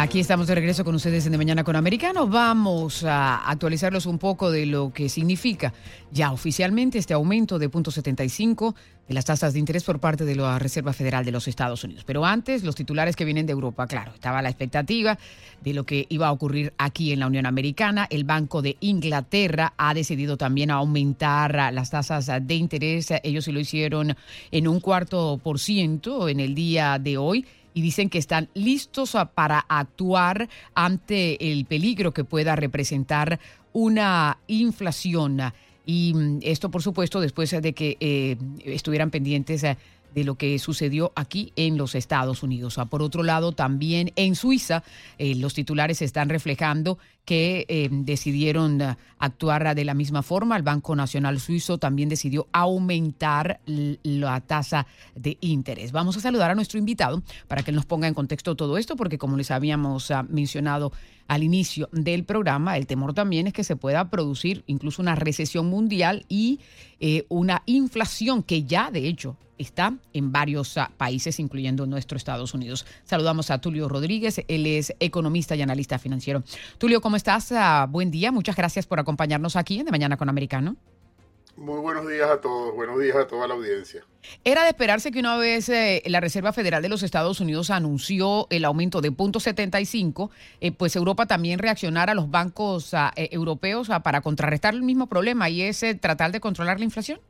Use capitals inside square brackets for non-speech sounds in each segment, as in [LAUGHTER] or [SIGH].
Aquí estamos de regreso con ustedes en De Mañana con Americano. Vamos a actualizarlos un poco de lo que significa ya oficialmente este aumento de 0.75 de las tasas de interés por parte de la Reserva Federal de los Estados Unidos. Pero antes, los titulares que vienen de Europa, claro, estaba la expectativa de lo que iba a ocurrir aquí en la Unión Americana. El Banco de Inglaterra ha decidido también aumentar las tasas de interés. Ellos sí lo hicieron en un cuarto por ciento en el día de hoy y dicen que están listos para actuar ante el peligro que pueda representar una inflación. Y mm, esto, por supuesto, después de que eh, estuvieran pendientes eh, de lo que sucedió aquí en los Estados Unidos. Ah, por otro lado, también en Suiza, eh, los titulares están reflejando que eh, decidieron ah, actuar de la misma forma. El Banco Nacional Suizo también decidió aumentar la tasa de interés. Vamos a saludar a nuestro invitado para que nos ponga en contexto todo esto, porque como les habíamos ah, mencionado al inicio del programa, el temor también es que se pueda producir incluso una recesión mundial y eh, una inflación que ya, de hecho, está en varios ah, países, incluyendo nuestro Estados Unidos. Saludamos a Tulio Rodríguez, él es economista y analista financiero. Tulio, ¿cómo estás? Ah, buen día, muchas gracias por acompañarnos aquí en De Mañana con Americano. Muy buenos días a todos, buenos días a toda la audiencia. Era de esperarse que una vez eh, la Reserva Federal de los Estados Unidos anunció el aumento de 0.75, eh, pues Europa también reaccionara a los bancos ah, eh, europeos ah, para contrarrestar el mismo problema y es tratar de controlar la inflación.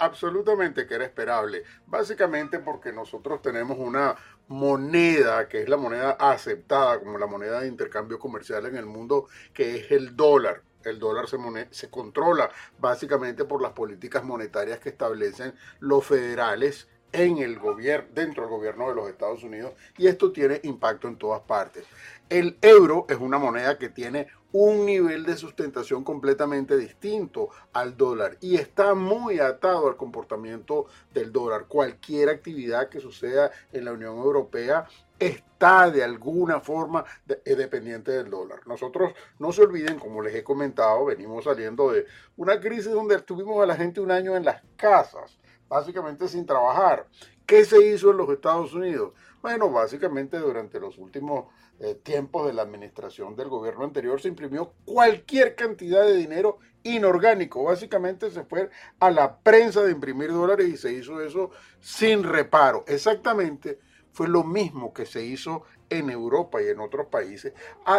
absolutamente que era esperable, básicamente porque nosotros tenemos una moneda que es la moneda aceptada como la moneda de intercambio comercial en el mundo, que es el dólar. El dólar se, se controla básicamente por las políticas monetarias que establecen los federales en el gobierno, dentro del gobierno de los Estados Unidos, y esto tiene impacto en todas partes. El euro es una moneda que tiene un nivel de sustentación completamente distinto al dólar y está muy atado al comportamiento del dólar. Cualquier actividad que suceda en la Unión Europea está de alguna forma eh, dependiente del dólar. Nosotros, no se olviden, como les he comentado, venimos saliendo de una crisis donde tuvimos a la gente un año en las casas, básicamente sin trabajar. ¿Qué se hizo en los Estados Unidos? Bueno, básicamente durante los últimos eh, tiempos de la administración del gobierno anterior se imprimió cualquier cantidad de dinero inorgánico. Básicamente se fue a la prensa de imprimir dólares y se hizo eso sin reparo. Exactamente fue lo mismo que se hizo en Europa y en otros países,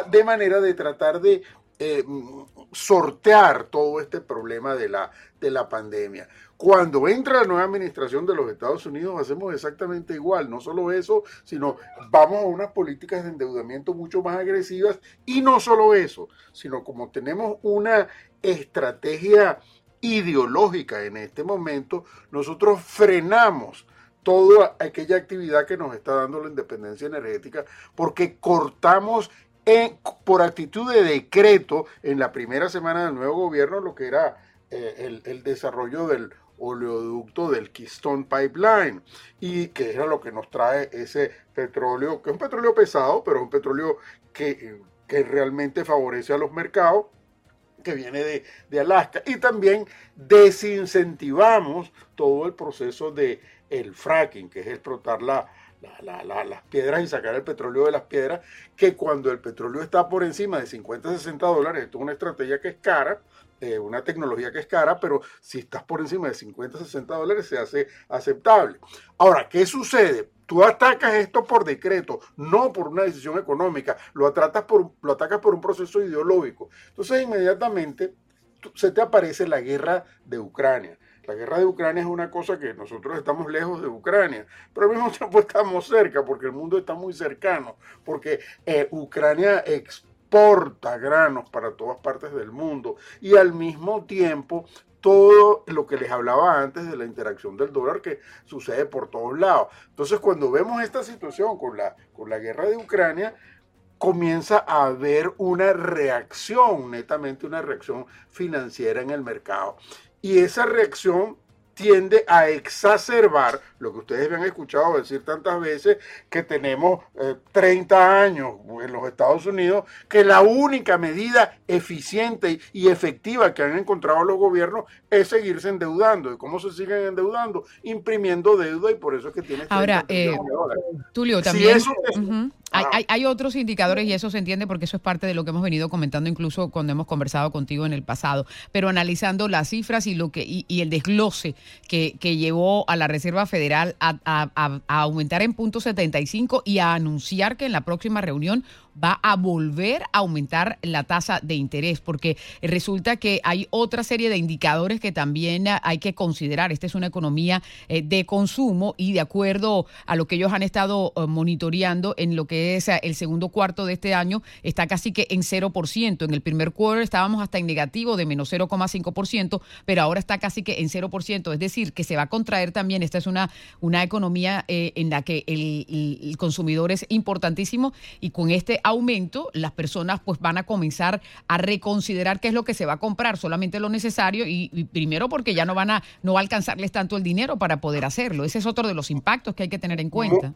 de manera de tratar de eh, sortear todo este problema de la, de la pandemia. Cuando entra la nueva administración de los Estados Unidos, hacemos exactamente igual. No solo eso, sino vamos a unas políticas de endeudamiento mucho más agresivas. Y no solo eso, sino como tenemos una estrategia ideológica en este momento, nosotros frenamos toda aquella actividad que nos está dando la independencia energética, porque cortamos en, por actitud de decreto en la primera semana del nuevo gobierno lo que era eh, el, desarrollo del oleoducto del Keystone Pipeline y que era lo que nos trae ese petróleo, que es un petróleo pesado, pero es un petróleo que, que realmente favorece a los mercados que viene de, de, Alaska. Y también desincentivamos todo el proceso de el fracking, que es explotar la, las piedras y sacar el petróleo de las piedras, que cuando el petróleo está por encima de 50, 60 dólares, esto es una estrategia que es cara, eh, una tecnología que es cara, pero si estás por encima de 50, 60 dólares se hace aceptable. Ahora, ¿qué sucede? Tú atacas esto por decreto, no por una decisión económica, lo, por, lo atacas por un proceso ideológico. Entonces inmediatamente se te aparece la guerra de Ucrania. La guerra de Ucrania es una cosa que nosotros estamos lejos de Ucrania, pero al mismo tiempo [LAUGHS] estamos cerca porque el mundo está muy cercano, porque eh, Ucrania exporta granos para todas partes del mundo y al mismo tiempo todo lo que les hablaba antes de la interacción del dólar que sucede por todos lados. Entonces cuando vemos esta situación con la, con la guerra de Ucrania, comienza a haber una reacción, netamente una reacción financiera en el mercado. Y esa reacción tiende a exacerbar lo que ustedes me han escuchado decir tantas veces, que tenemos 30 eh, años en los Estados Unidos, que la única medida eficiente y efectiva que han encontrado los gobiernos es seguirse endeudando. ¿Y cómo se siguen endeudando? Imprimiendo deuda y por eso es que tiene... Ahora, eh, Tulio, también... Hay, hay, otros indicadores y eso se entiende porque eso es parte de lo que hemos venido comentando incluso cuando hemos conversado contigo en el pasado. Pero analizando las cifras y lo que y, el desglose que, que, llevó a la Reserva Federal a, a, a aumentar en punto 75 y a anunciar que en la próxima reunión va a volver a aumentar la tasa de interés, porque resulta que hay otra serie de indicadores que también hay que considerar. Esta es una economía eh, de consumo y de acuerdo a lo que ellos han estado eh, monitoreando en lo que es eh, el segundo cuarto de este año, está casi que en 0%. En el primer cuarto estábamos hasta en negativo de menos 0,5%, pero ahora está casi que en 0%. Es decir, que se va a contraer también. Esta es una, una economía en la que el, el consumidor es importantísimo y con este aumento, las personas pues van a comenzar a reconsiderar qué es lo que se va a comprar, solamente lo necesario y, primero porque ya no van a no va a alcanzarles tanto el dinero para poder hacerlo. Ese es otro de los impactos que hay que tener en cuenta.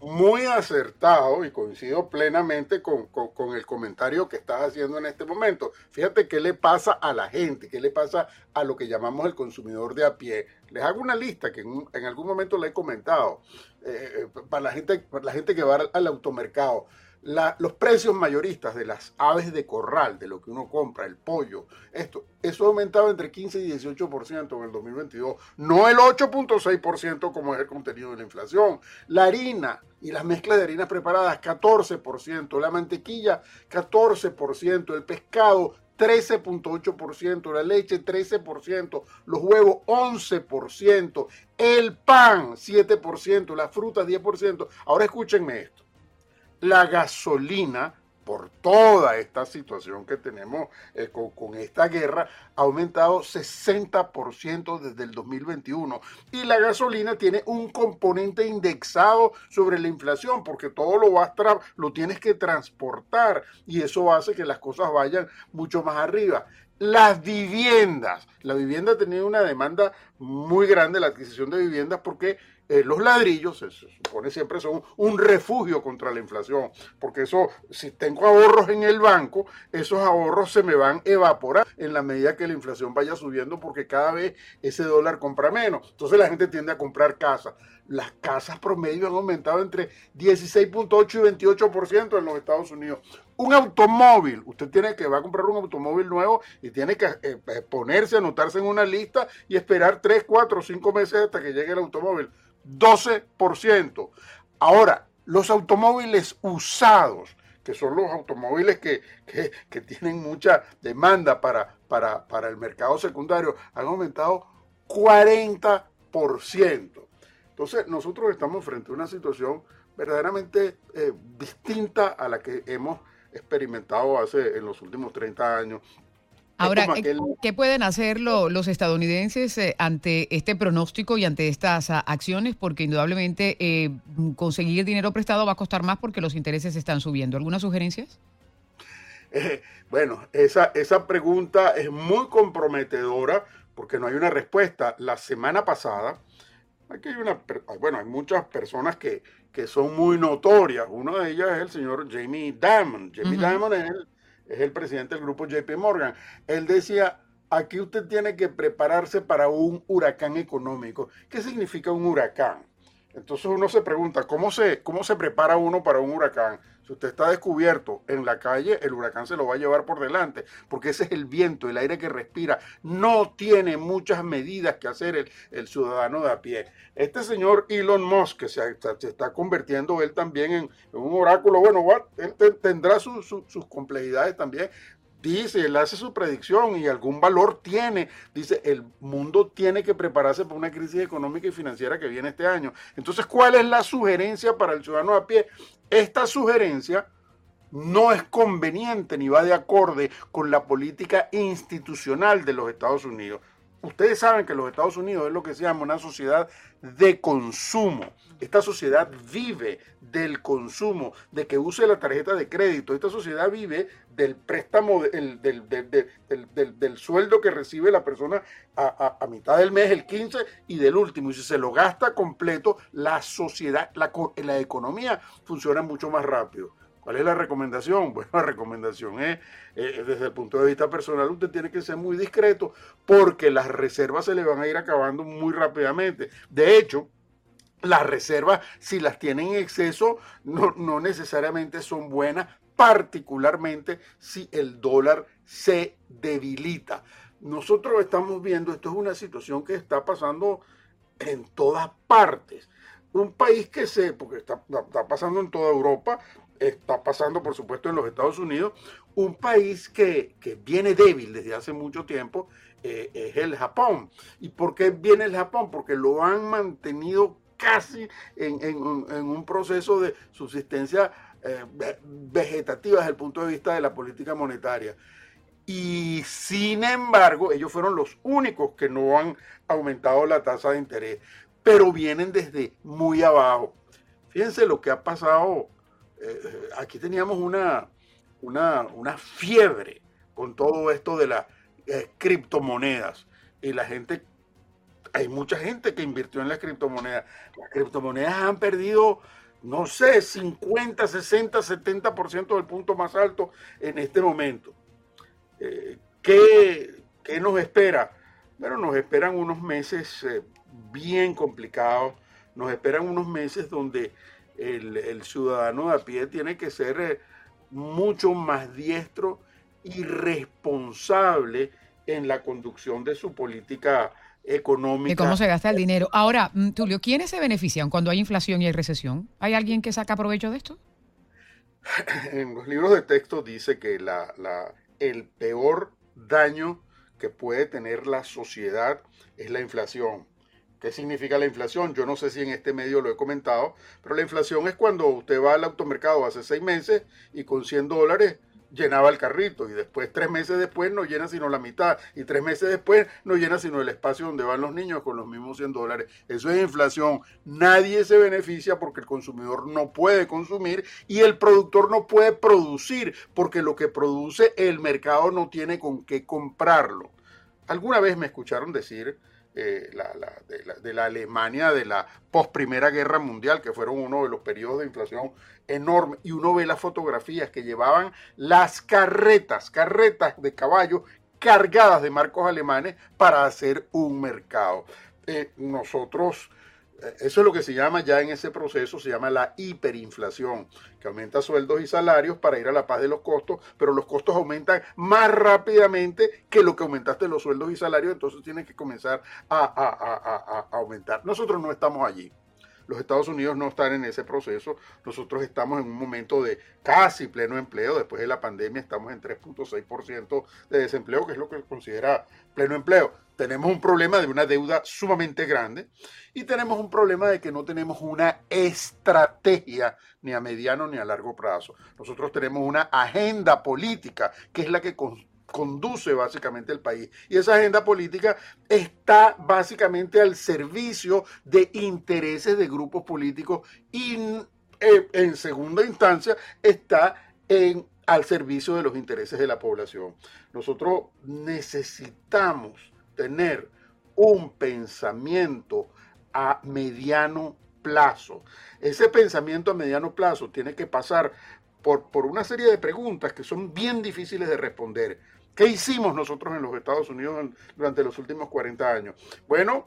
Muy, acertado y coincido plenamente con, el comentario que estás haciendo en este momento. Fíjate qué le pasa a la gente, qué le pasa a lo que llamamos el consumidor de a pie. Les hago una lista que en, algún momento le he comentado eh, eh, para, la gente, para la gente que va al automercado los precios mayoristas de las aves de corral, de lo que uno compra, el pollo, esto, eso ha aumentado entre 15 y 18% en el 2022, no el 8.6% como es el contenido de la inflación. La harina y las mezclas de harinas preparadas, 14%, la mantequilla, 14%, el pescado, 13.8%, la leche 13%, los huevos 11%, el pan 7%, las frutas 10%. Ahora escúchenme esto la gasolina, por toda esta situación que tenemos eh, con, esta guerra, ha aumentado 60% desde el 2021. Y la gasolina tiene un componente indexado sobre la inflación, porque todo lo, vas lo tienes que transportar y eso hace que las cosas vayan mucho más arriba. Las viviendas. La vivienda ha tenido una demanda muy grande, la adquisición de viviendas, porque eh, los ladrillos, se, supone siempre son un refugio contra la inflación, porque eso, si tengo ahorros en el banco, esos ahorros se me van a evaporar en la medida que la inflación vaya subiendo, porque cada vez ese dólar compra menos. Entonces la gente tiende a comprar casas. Las casas promedio han aumentado entre 16.8 y 28% en los Estados Unidos. Un automóvil, usted tiene que va a comprar un automóvil nuevo y tiene que eh, eh, ponerse, anotarse en una lista y esperar 3, 4, 5 meses hasta que llegue el automóvil. 12%. Ahora, los automóviles usados, que son los automóviles que, tienen mucha demanda para, para, el mercado secundario, han aumentado 40%. Entonces, nosotros estamos frente a una situación verdaderamente eh, distinta a la que hemos experimentado hace en los últimos 30 años Ahora, ¿qué pueden hacer los estadounidenses eh, ante este pronóstico y ante estas ah, acciones? Porque indudablemente eh, conseguir dinero prestado va a costar más porque los intereses están subiendo. ¿Algunas sugerencias? Eh, bueno, esa, esa pregunta es muy comprometedora porque no hay una respuesta. La semana pasada, aquí hay una, bueno, hay muchas personas que, que son muy notorias. Una de ellas es el señor Jamie Dimon. Jamie Dimon es el es el presidente del grupo JP Morgan. Él decía, aquí usted tiene que prepararse para un huracán económico. ¿Qué significa un huracán? Entonces uno se pregunta, ¿cómo se, cómo se prepara uno para un huracán? Si usted está descubierto en la calle, el huracán se lo va a llevar por delante, porque ese es el viento, el aire que respira. No tiene muchas medidas que hacer el, ciudadano de a pie. Este señor Elon Musk, que se, está convirtiendo él también en, un oráculo, bueno, él tendrá sus complejidades también, dice, él hace su predicción y algún valor tiene. Dice, el mundo tiene que prepararse para una crisis económica y financiera que viene este año. Entonces, ¿cuál es la sugerencia para el ciudadano a pie? Esta sugerencia no es conveniente ni va de acorde con la política institucional de los Estados Unidos. Ustedes saben que los Estados Unidos es lo que se llama una sociedad de consumo. Esta sociedad vive del consumo, de que use la tarjeta de crédito. Esta sociedad vive del préstamo, del, del, sueldo que recibe la persona a, a, mitad del mes, el 15, y del último. Y si se lo gasta completo, la sociedad, la, la economía funciona mucho más rápido. ¿Cuál es la recomendación? [LAUGHS] Bueno, la recomendación es, eh, desde el punto de vista personal, usted tiene que ser muy discreto porque las reservas se le van a ir acabando muy rápidamente. De hecho, las reservas, si las tienen en exceso, no, necesariamente son buenas, particularmente si el dólar se debilita. Nosotros estamos viendo, esto es una situación que está pasando en todas partes. Un país que se, porque está pasando en toda Europa, está pasando, por supuesto, en los Estados Unidos. Un país que, viene débil desde hace mucho tiempo eh, es el Japón. ¿Y por qué viene el Japón? Porque lo han mantenido casi en, un proceso de subsistencia eh, vegetativa desde el punto de vista de la política monetaria. Y sin embargo, ellos fueron los únicos que no han aumentado la tasa de interés, pero vienen desde muy abajo. Fíjense lo que ha pasado eh, aquí teníamos una, una, fiebre con todo esto de las eh, criptomonedas. Y la gente, hay mucha gente que invirtió en las criptomonedas. Las criptomonedas han perdido, no sé, 50, 60, 70% del punto más alto en este momento. Eh, ¿qué, ¿qué, nos espera? Bueno, nos esperan unos meses bien complicados. Nos esperan unos meses donde el, ciudadano de a pie tiene que ser eh, mucho más diestro y responsable en la conducción de su política económica. ¿Y cómo se gasta el dinero? Ahora, mm, Tulio, ¿quiénes se benefician cuando hay inflación y hay recesión? ¿Hay alguien que saca provecho de esto? [LAUGHS] En los libros de texto dice que la, el peor daño que puede tener la sociedad es la inflación. ¿Qué significa la inflación? Yo no sé si en este medio lo he comentado, pero la inflación es cuando usted va al automercado hace seis meses y con 100 dólares llenaba el carrito y después, tres meses después, no llena sino la mitad y tres meses después no llena sino el espacio donde van los niños con los mismos 100 dólares. Eso es inflación. Nadie se beneficia porque el consumidor no puede consumir y el productor no puede producir porque lo que produce el mercado no tiene con qué comprarlo. Alguna vez me escucharon decir eh, de, la, Alemania de la post Primera Guerra Mundial, que fueron uno de los periodos de inflación enorme, y uno ve las fotografías que llevaban las carretas, carretas de caballo cargadas de marcos alemanes para hacer un mercado. Eh, nosotros eso es lo que se llama ya en ese proceso, se llama la hiperinflación, que aumenta sueldos y salarios para ir a la paz de los costos, pero los costos aumentan más rápidamente que lo que aumentaste los sueldos y salarios, entonces tienes que comenzar a, aumentar. Nosotros no estamos allí. Los Estados Unidos no están en ese proceso. Nosotros estamos en un momento de casi pleno empleo. Después de la pandemia estamos en 3.6% de desempleo, que es lo que considera pleno empleo tenemos un problema de una deuda sumamente grande y tenemos un problema de que no tenemos una estrategia ni a mediano ni a largo plazo. Nosotros tenemos una agenda política que es la que conduce básicamente el país. Y esa agenda política está básicamente al servicio de intereses de grupos políticos y eh, en segunda instancia está al servicio de los intereses de la población. Nosotros necesitamos tener un pensamiento a mediano plazo. Ese pensamiento a mediano plazo tiene que pasar por, por una serie de preguntas que son bien difíciles de responder. ¿Qué hicimos nosotros en los Estados Unidos durante los últimos 40 años? Bueno,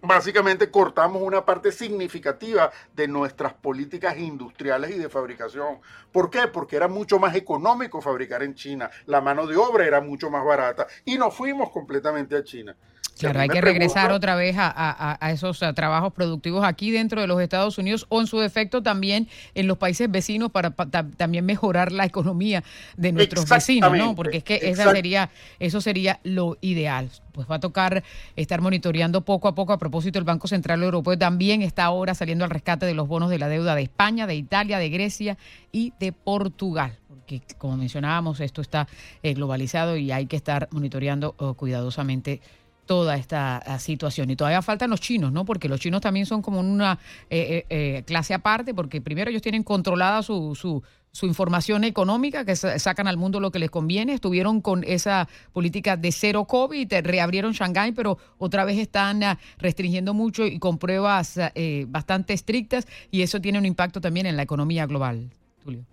básicamente cortamos una parte significativa de nuestras políticas industriales y de fabricación. ¿Por qué? Porque era mucho más económico fabricar en China, la mano de obra era mucho más barata y nos fuimos completamente a China. Claro, hay que regresar otra vez a, esos trabajos productivos aquí dentro de los Estados Unidos o en su defecto también en los países vecinos para, también mejorar la economía de nuestros vecinos, ¿no? Porque es que esa sería, eso sería lo ideal. Pues va a tocar estar monitoreando poco a poco. A propósito, el Banco Central Europeo también está ahora saliendo al rescate de los bonos de la deuda de España, de Italia, de Grecia y de Portugal porque como mencionábamos, esto está eh, globalizado y hay que estar monitoreando oh, cuidadosamente toda esta ah, situación. Y todavía faltan los chinos, ¿no? Porque los chinos también son como una eh, eh, clase aparte, porque primero ellos tienen controlada su, su, su información económica, que sacan al mundo lo que les conviene. Estuvieron con esa política de cero COVID, reabrieron Shanghái, pero otra vez están ah, restringiendo mucho y con pruebas eh, bastante estrictas, y eso tiene un impacto también en la economía global. Tulio.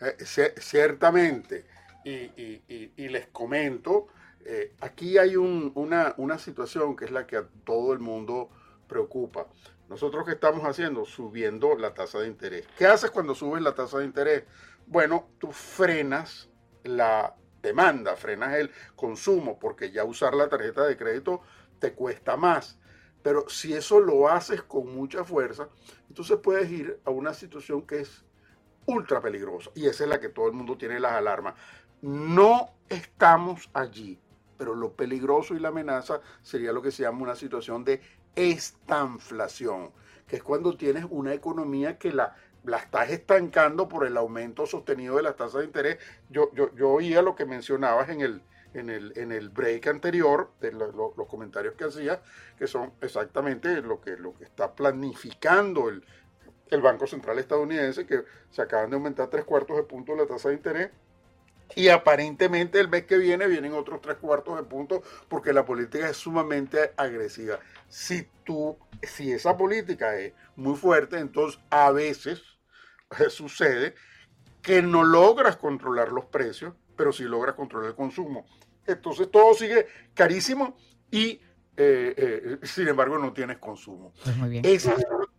Eh, ciertamente, y, les comento, eh, aquí hay una, una situación que es la que a todo el mundo preocupa. Nosotros qué estamos haciendo? Subiendo la tasa de interés. ¿Qué haces cuando subes la tasa de interés? Bueno, tú frenas la demanda, frenas el consumo, porque ya usar la tarjeta de crédito te cuesta más. Pero si eso lo haces con mucha fuerza, entonces puedes ir a una situación que es ultra peligrosa. Y esa es la que todo el mundo tiene las alarmas. No estamos allí, pero lo peligroso y la amenaza sería lo que se llama una situación de estanflación, que es cuando tienes una economía que la, la estás estancando por el aumento sostenido de las tasas de interés. Yo, yo, yo oía lo que mencionabas en el, en el, en el break anterior, de los comentarios que hacías, que son exactamente lo que, lo que está planificando el, el Banco Central estadounidense, que se acaban de aumentar tres cuartos de punto la tasa de interés y aparentemente el mes que viene vienen otros tres cuartos de punto porque la política es sumamente agresiva. Si tú, si esa política es muy fuerte, entonces a veces sucede que no logras controlar los precios, pero sí logras controlar el consumo. Entonces todo sigue carísimo y eh, eh, sin embargo no tienes consumo. Pues muy bien.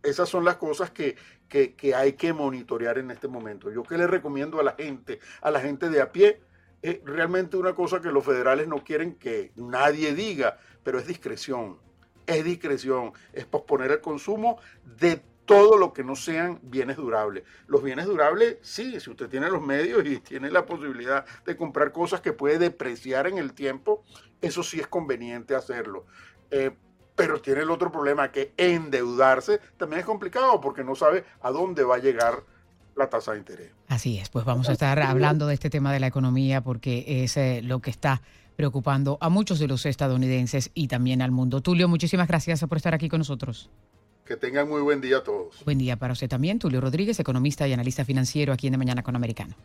Esas, son las cosas que, que, hay que monitorear en este momento. Yo que le recomiendo a la gente, a la gente de a pie, es realmente una cosa que los federales no quieren que nadie diga, pero es discreción. Es discreción, es posponer el consumo de todo lo que no sean bienes durables. Los bienes durables, sí, si usted tiene los medios y tiene la posibilidad de comprar cosas que puede depreciar en el tiempo, eso sí es conveniente hacerlo. Eh, pero tiene el otro problema que endeudarse también es complicado porque no sabe a dónde va a llegar la tasa de interés. Así es, pues vamos a estar hablando de este tema de la economía porque es eh, lo que está preocupando a muchos de los estadounidenses y también al mundo. Tulio, muchísimas gracias por estar aquí con nosotros. Que tengan muy buen día a todos. Buen día para usted también, Tulio Rodríguez, economista y analista financiero aquí en De Mañana con Americano.